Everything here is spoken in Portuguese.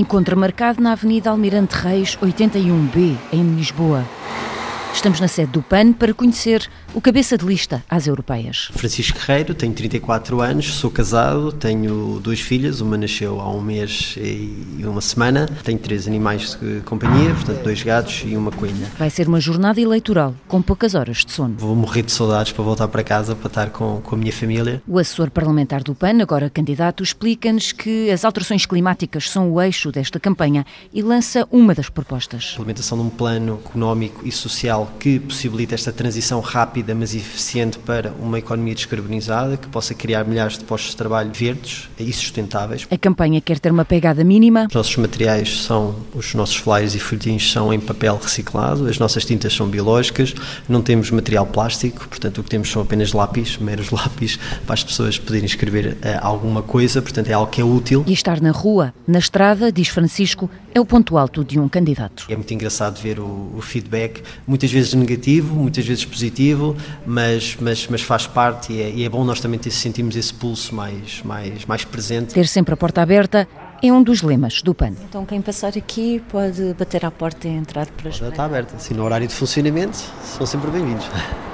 Encontro marcado na Avenida Almirante Reis, 81B, em Lisboa. Estamos na sede do PAN para conhecer o cabeça de lista às europeias. Francisco Guerreiro, tenho 34 anos, sou casado, tenho duas filhas, uma nasceu há um mês e uma semana, tenho três animais de companhia, portanto dois gatos e uma coelha. Vai ser uma jornada eleitoral com poucas horas de sono. Vou morrer de saudades para voltar para casa, para estar com, com a minha família. O assessor parlamentar do PAN, agora candidato, explica-nos que as alterações climáticas são o eixo desta campanha e lança uma das propostas. A implementação de um plano económico e social que possibilite esta transição rápida, mas eficiente para uma economia descarbonizada, que possa criar milhares de postos de trabalho verdes e sustentáveis. A campanha quer ter uma pegada mínima. Os nossos materiais são, os nossos flyers e folhetins são em papel reciclado, as nossas tintas são biológicas, não temos material plástico, portanto o que temos são apenas lápis, meros lápis, para as pessoas poderem escrever uh, alguma coisa, portanto é algo que é útil. E estar na rua, na estrada, diz Francisco, é o ponto alto de um candidato. É muito engraçado ver o, o feedback, muitas vezes negativo, muitas vezes positivo, mas, mas, mas faz parte e é, e é bom nós também ter, sentimos esse pulso mais, mais, mais presente. Ter sempre a porta aberta é um dos lemas do PAN. Então quem passar aqui pode bater à porta e entrar para a Está aberta, assim no horário de funcionamento são sempre bem-vindos.